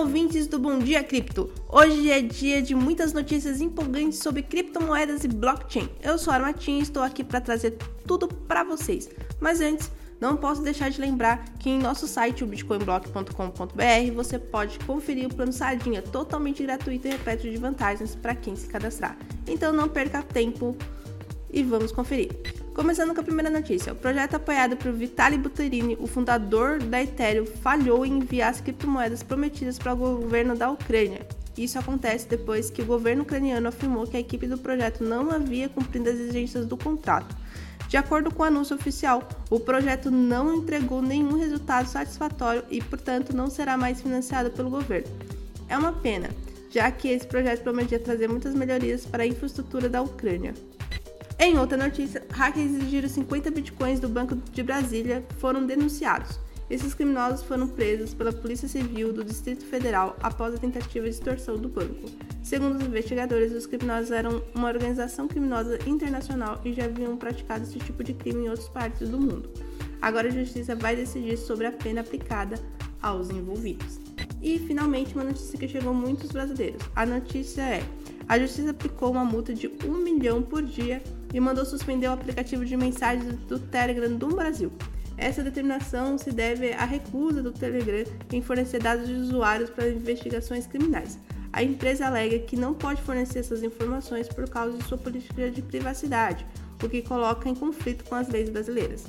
ouvintes do Bom Dia Cripto! Hoje é dia de muitas notícias empolgantes sobre criptomoedas e blockchain. Eu sou a Armatim e estou aqui para trazer tudo para vocês. Mas antes, não posso deixar de lembrar que em nosso site, o bitcoinblock.com.br, você pode conferir o plano Sardinha totalmente gratuito e repleto de vantagens para quem se cadastrar. Então não perca tempo e vamos conferir. Começando com a primeira notícia, o projeto apoiado por Vitaly Buterini, o fundador da Ethereum, falhou em enviar as criptomoedas prometidas para o governo da Ucrânia. Isso acontece depois que o governo ucraniano afirmou que a equipe do projeto não havia cumprido as exigências do contrato. De acordo com o anúncio oficial, o projeto não entregou nenhum resultado satisfatório e, portanto, não será mais financiado pelo governo. É uma pena, já que esse projeto prometia trazer muitas melhorias para a infraestrutura da Ucrânia. Em outra notícia, hackers exigiram 50 bitcoins do Banco de Brasília foram denunciados. Esses criminosos foram presos pela Polícia Civil do Distrito Federal após a tentativa de extorsão do banco. Segundo os investigadores, os criminosos eram uma organização criminosa internacional e já haviam praticado esse tipo de crime em outras partes do mundo. Agora a justiça vai decidir sobre a pena aplicada aos envolvidos. E finalmente, uma notícia que chegou muitos brasileiros. A notícia é: a justiça aplicou uma multa de um milhão por dia e mandou suspender o aplicativo de mensagens do Telegram do Brasil. Essa determinação se deve à recusa do Telegram em fornecer dados de usuários para investigações criminais. A empresa alega que não pode fornecer essas informações por causa de sua política de privacidade, o que coloca em conflito com as leis brasileiras.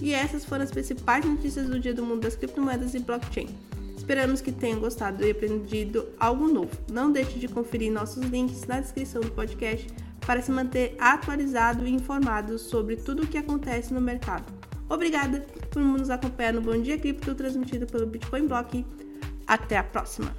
E essas foram as principais notícias do Dia do Mundo das Criptomoedas e Blockchain. Esperamos que tenham gostado e aprendido algo novo. Não deixe de conferir nossos links na descrição do podcast para se manter atualizado e informado sobre tudo o que acontece no mercado. Obrigada por nos acompanhar no Bom Dia Cripto, transmitido pelo Bitcoin Block. Até a próxima!